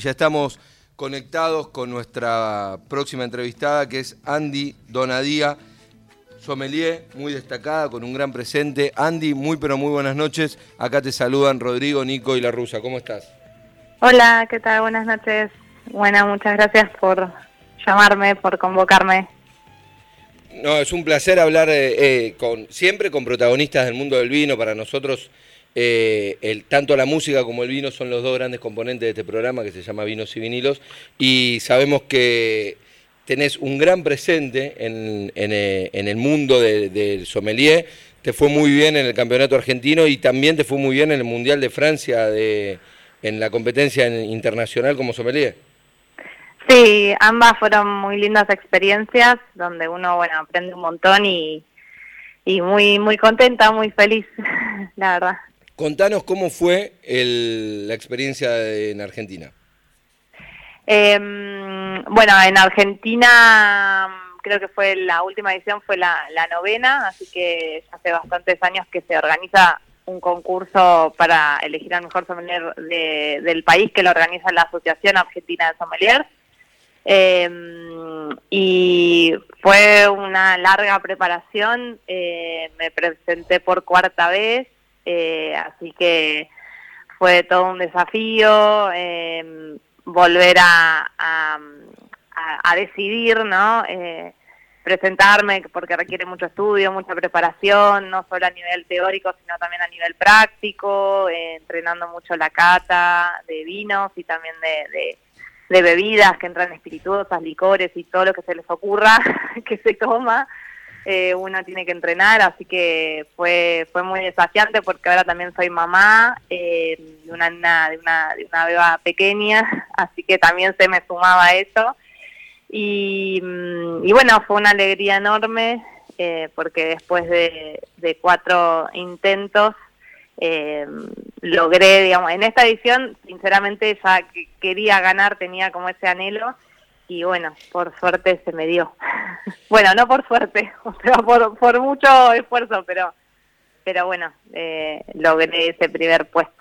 Ya estamos conectados con nuestra próxima entrevistada, que es Andy Donadía, sommelier, muy destacada, con un gran presente. Andy, muy pero muy buenas noches. Acá te saludan Rodrigo, Nico y la Rusa. ¿Cómo estás? Hola, ¿qué tal? Buenas noches. Bueno, muchas gracias por llamarme, por convocarme. No, es un placer hablar eh, eh, con, siempre con protagonistas del mundo del vino. Para nosotros eh, tanto la música como el vino son los dos grandes componentes de este programa que se llama Vinos y Vinilos y sabemos que tenés un gran presente en, eh, el mundo del sommelier, te fue muy bien en el campeonato argentino y también te fue muy bien en el Mundial de Francia de, en la competencia internacional como sommelier. Sí, ambas fueron muy lindas experiencias donde uno bueno aprende un montón y, y muy muy contenta, muy feliz, la verdad. Contanos cómo fue la experiencia en Argentina. Em, bueno, en Argentina creo que fue la última edición, fue la, novena, así que hace bastantes años que se organiza un concurso para elegir al mejor sommelier del país que lo organiza la Asociación Argentina de Sommeliers. Em, y fue una larga preparación, eh, me presenté por cuarta vez, eh, así que fue todo un desafío em, volver a, a, decidir, ¿no? Eh, presentarme porque requiere mucho estudio, mucha preparación, no solo a nivel teórico, sino también a nivel práctico, eh, entrenando mucho la cata de vinos y también de bebidas que entran espirituosas, licores y todo lo que se les ocurra que se toma. Eh, uno tiene que entrenar, así que fue fue muy desafiante porque ahora también soy mamá eh, de, una, de, una, de una beba pequeña, así que también se me sumaba eso. Y, mm, y bueno, fue una alegría enorme eh, porque después de, de cuatro intentos logré, digamos, en esta edición, sinceramente ya quería ganar, tenía como ese anhelo y bueno, por suerte se me dio. bueno, no por suerte, o por, por mucho esfuerzo, pero, pero bueno, eh, logré ese primer puesto.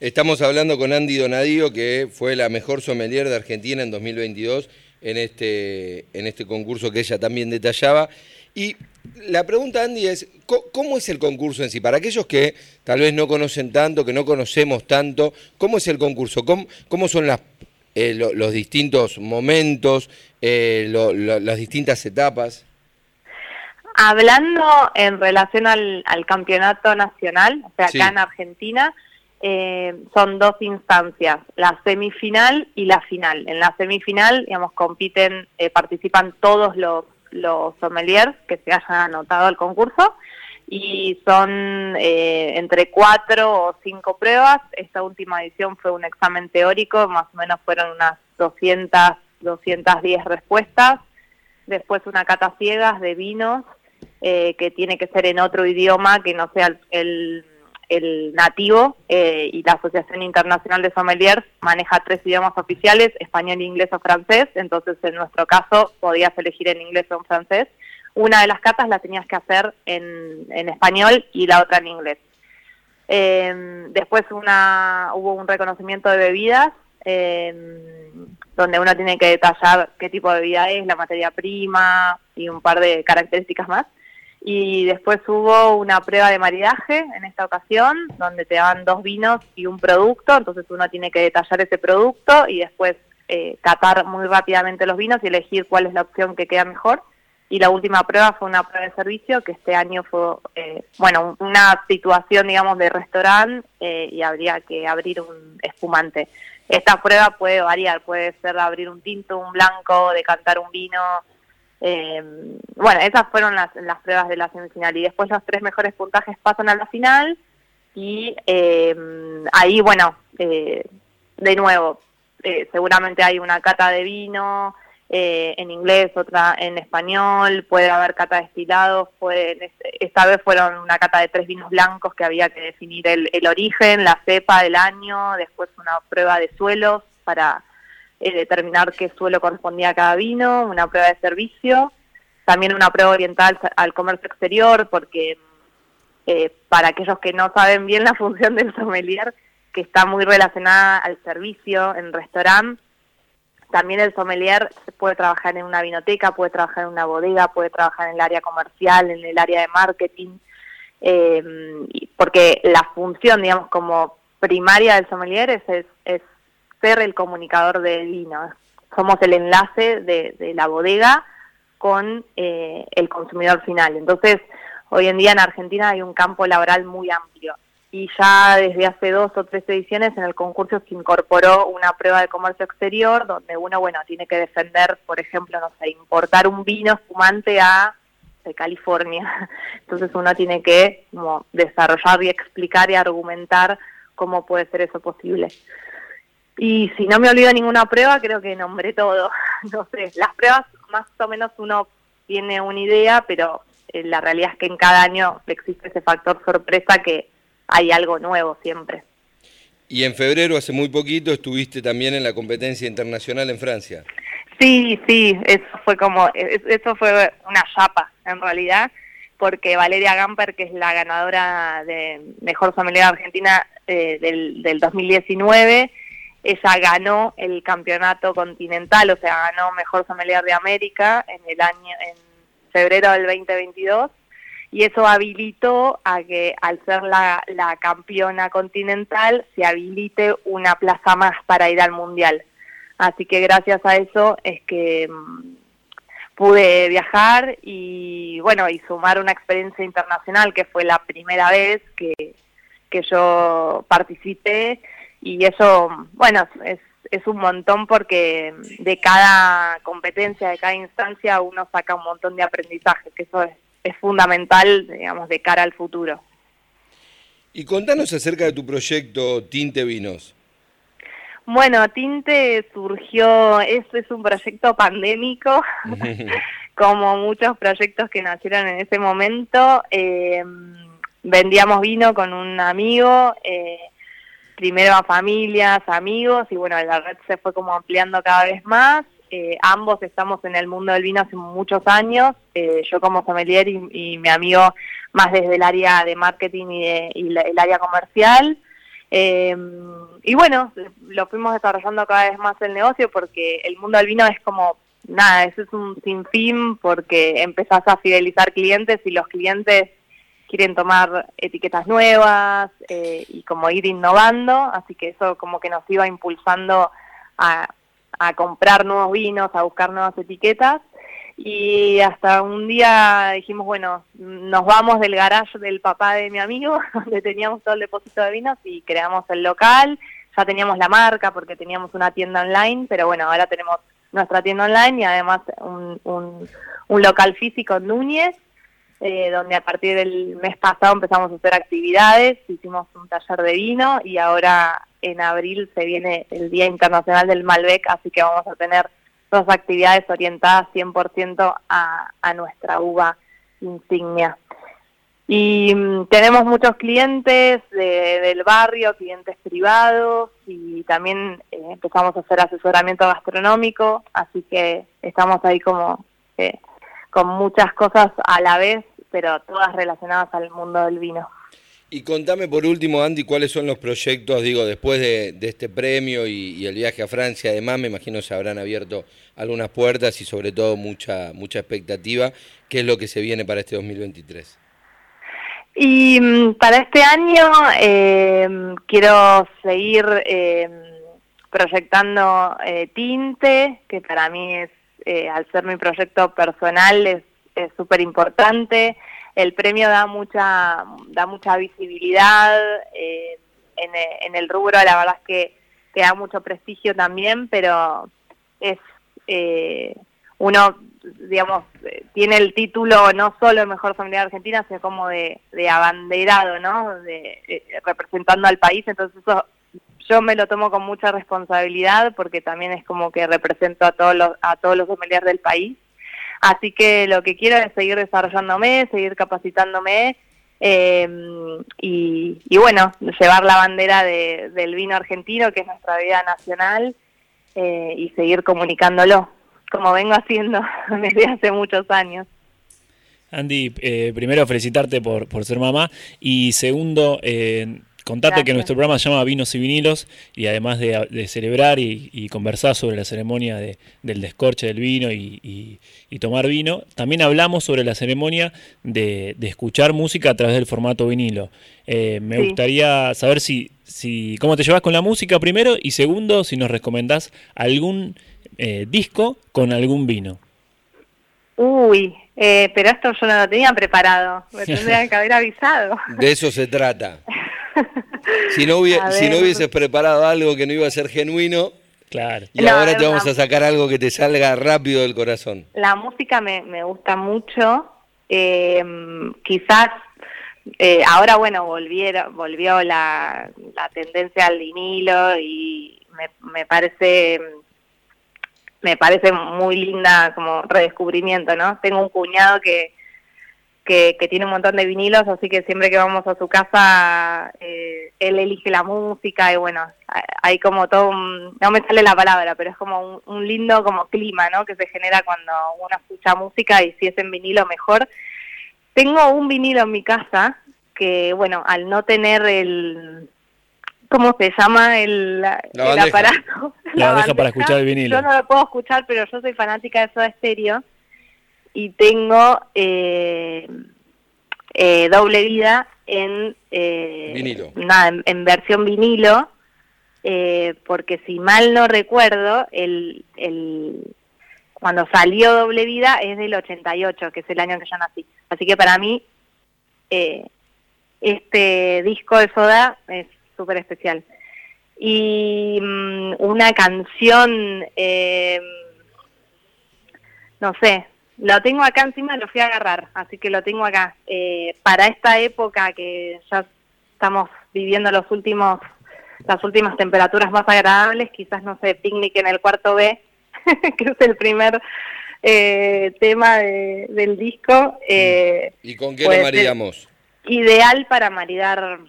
Estamos hablando con Andy Donadío, que fue la mejor sommelier de Argentina en 2022 en este, en este concurso que ella también detallaba. Y la pregunta, Andy, es, ¿cómo es el concurso en sí? Para aquellos que tal vez no conocen tanto, que no conocemos tanto, ¿cómo es el concurso? ¿Cómo, cómo son las eh, los distintos momentos, eh, las distintas etapas? Hablando en relación al, campeonato nacional, o sea, acá en Argentina, eh, son dos instancias, la semifinal y la final. En la semifinal, digamos, compiten, participan todos los, los sommeliers que se hayan anotado al concurso y son eh, entre cuatro o cinco pruebas. Esta última edición fue un examen teórico, más o menos fueron unas 200, 210 respuestas. Después una cata ciegas de vinos, eh, que tiene que ser en otro idioma que no sea el, el, nativo. Eh, y la Asociación Internacional de Sommeliers maneja tres idiomas oficiales, español, inglés o francés. Entonces, en nuestro caso, podías elegir en inglés o en francés una de las catas la tenías que hacer en, en español y la otra en inglés. Eh, después una, hubo un reconocimiento de bebidas, eh, donde uno tiene que detallar qué tipo de bebida es, la materia prima y un par de características más. Y después hubo una prueba de maridaje en esta ocasión, donde te daban dos vinos y un producto, entonces uno tiene que detallar ese producto y después eh, catar muy rápidamente los vinos y elegir cuál es la opción que queda mejor y la última prueba fue una prueba de servicio que este año fue, eh, bueno, una situación, digamos, de restaurante eh, y habría que abrir un espumante. Esta prueba puede variar, puede ser abrir un tinto, un blanco, decantar un vino. Eh, bueno, esas fueron las, las pruebas de la semifinal. Y después los tres mejores puntajes pasan a la final. Y ahí, bueno, de nuevo, seguramente hay una cata de vino, eh, en inglés, otra en español, puede haber cata de destilados, esta vez fueron una cata de tres vinos blancos que había que definir el, origen, la cepa del año, después una prueba de suelos para eh, determinar qué suelo correspondía a cada vino, una prueba de servicio, también una prueba oriental al comercio exterior, porque eh, para aquellos que no saben bien la función del sommelier, que está muy relacionada al servicio en restaurante. También el sommelier puede trabajar en una vinoteca, puede trabajar en una bodega, puede trabajar en el área comercial, en el área de marketing, eh, porque la función, digamos, como primaria del sommelier es, es, ser el comunicador del vino. Somos el enlace de, la bodega con eh, el consumidor final. Entonces, hoy en día en Argentina hay un campo laboral muy amplio y ya desde hace dos o tres ediciones en el concurso se incorporó una prueba de comercio exterior donde uno, bueno, tiene que defender, por ejemplo, no sé, importar un vino espumante a de California. Entonces uno tiene que como, desarrollar y explicar y argumentar cómo puede ser eso posible. Y si no me olvido ninguna prueba, creo que nombré todo. No sé, las pruebas más o menos uno tiene una idea, pero eh, la realidad es que en cada año existe ese factor sorpresa que hay algo nuevo siempre. Y en febrero, hace muy poquito, estuviste también en la competencia internacional en Francia. Sí, sí, eso fue como, eso fue una chapa en realidad, porque Valeria Gamper, que es la ganadora de Mejor Sommelier Argentina eh, del, del 2019, ella ganó el campeonato continental, o sea, ganó Mejor Sommelier de América en el año, en febrero del 2022, y eso habilitó a que al ser la, campeona continental se habilite una plaza más para ir al mundial. Así que gracias a eso es que mm, pude viajar y bueno, y sumar una experiencia internacional que fue la primera vez que, que yo participé y eso, bueno, es, es un montón porque de cada competencia, de cada instancia uno saca un montón de aprendizaje, que eso es es fundamental, digamos, de cara al futuro. Y contanos acerca de tu proyecto Tinte Vinos. Bueno, Tinte surgió, es, es un proyecto pandémico, como muchos proyectos que nacieron en ese momento. Eh, vendíamos vino con un amigo, eh, primero a familias, amigos, y bueno, la red se fue como ampliando cada vez más. Eh, ambos estamos en el mundo del vino hace muchos años, eh, yo como sommelier y, mi amigo más desde el área de marketing y, el área comercial. Eh, y bueno, lo fuimos desarrollando cada vez más el negocio porque el mundo del vino es como, nada, eso es un sinfín porque empezás a fidelizar clientes y los clientes quieren tomar etiquetas nuevas y como ir innovando, así que eso como que nos iba impulsando a a comprar nuevos vinos, a buscar nuevas etiquetas. Y hasta un día dijimos, bueno, nos vamos del garage del papá de mi amigo, donde teníamos todo el depósito de vinos, y creamos el local. Ya teníamos la marca porque teníamos una tienda online, pero bueno, ahora tenemos nuestra tienda online y además un, un, un local físico en Núñez, eh, donde a partir del mes pasado empezamos a hacer actividades, hicimos un taller de vino y ahora en abril se viene el Día Internacional del Malbec, así que vamos a tener dos actividades orientadas 100% a, a nuestra uva insignia. Y mm, tenemos muchos clientes del barrio, clientes privados y también eh, empezamos a hacer asesoramiento gastronómico, así que estamos ahí como eh, con muchas cosas a la vez, pero todas relacionadas al mundo del vino. Y contame por último, Andy, cuáles son los proyectos, digo, después de, este premio y, el viaje a Francia, además me imagino se habrán abierto algunas puertas y sobre todo mucha, mucha expectativa. ¿Qué es lo que se viene para este 2023? Y mm, para este año eh, quiero seguir eh, proyectando eh, Tinte, que para mí es, al ser mi proyecto personal, es súper importante el premio da mucha, da mucha visibilidad eh, en, el rubro, la verdad es que, te da mucho prestigio también, pero es eh, uno, digamos, tiene el título no solo de Mejor Familia de Argentina, sino como de, abanderado, ¿no? De, eh, representando al país, entonces eso yo me lo tomo con mucha responsabilidad porque también es como que represento a todos los, a todos los familiares del país Así que lo que quiero es seguir desarrollándome, seguir capacitándome em, y, bueno, llevar la bandera del vino argentino, que es nuestra vida nacional, eh, y seguir comunicándolo, como vengo haciendo desde hace muchos años. Andy, eh, primero felicitarte por, por ser mamá y segundo, eh, Contarte que nuestro programa se llama Vinos y Vinilos y además de, celebrar y, conversar sobre la ceremonia del descorche del vino y, tomar vino, también hablamos sobre la ceremonia de, escuchar música a través del formato vinilo. Eh, me gustaría saber si, si cómo te llevas con la música primero y segundo, si nos recomendás algún eh, disco con algún vino. Uy, eh, pero esto yo no lo tenía preparado, me tendría que haber avisado. De eso se trata. si no, si no hubieses preparado algo que no iba a ser genuino, claro. y ahora te vamos a sacar algo que te salga rápido del corazón. La música me, me gusta mucho, eh, quizás eh, ahora bueno volvieron, volvió la, la tendencia al vinilo y me, me parece me parece muy linda como redescubrimiento, ¿no? Tengo un cuñado que, que, tiene un montón de vinilos, así que siempre que vamos a su casa, eh, él elige la música y bueno, hay como todo un, no me sale la palabra, pero es como un, lindo como clima, ¿no? Que se genera cuando uno escucha música y si es en vinilo mejor. Tengo un vinilo en mi casa que, bueno, al no tener el, ¿cómo se llama el, el aparato? La, bandeja, para escuchar el vinilo. Yo no lo puedo escuchar, pero yo soy fanática de Soda Stereo y tengo eh, eh, doble vida en eh, vinilo. Nada, en, versión vinilo, porque si mal no recuerdo, el, el cuando salió doble vida es del 88, que es el año que yo nací. Así que para mí este disco de Soda es súper especial. Y mm, una canción, eh, no sé, lo tengo acá encima, lo fui a agarrar, así que lo tengo acá. Eh, para esta época que ya estamos viviendo los últimos, las últimas temperaturas más agradables, quizás, no sé, picnic en el cuarto B, que es el primer eh, tema del disco. ¿Y con qué lo maridamos? Ideal para maridar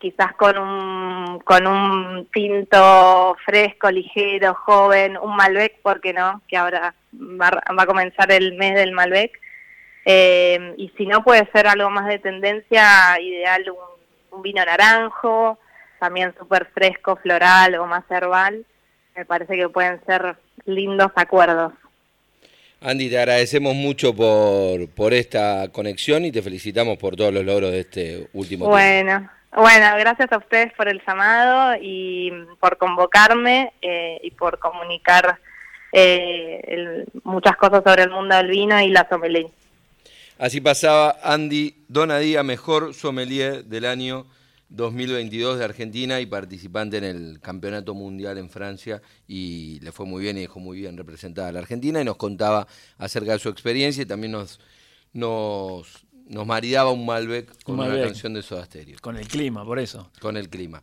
quizás con un, con un tinto fresco, ligero, joven, un Malbec, ¿por qué no? Que ahora va, a comenzar el mes del Malbec. Eh, y si no, puede ser algo más de tendencia, ideal un, vino naranjo, también súper fresco, floral o más herbal. Me parece que pueden ser lindos acuerdos. Andy, te agradecemos mucho por, por esta conexión y te felicitamos por todos los logros de este último Bueno, bueno, gracias a ustedes por el llamado y por convocarme eh, y por comunicar eh, muchas cosas sobre el mundo del vino y la sommelier. Así pasaba Andy Donadía, mejor sommelier del año 2022 de Argentina y participante en el Campeonato Mundial en Francia y le fue muy bien y dejó muy bien representada a la Argentina y nos contaba acerca de su experiencia y también nos, nos nos maridaba un Malbec con una canción de Soda Stereo. Con el clima, por eso. Con el clima.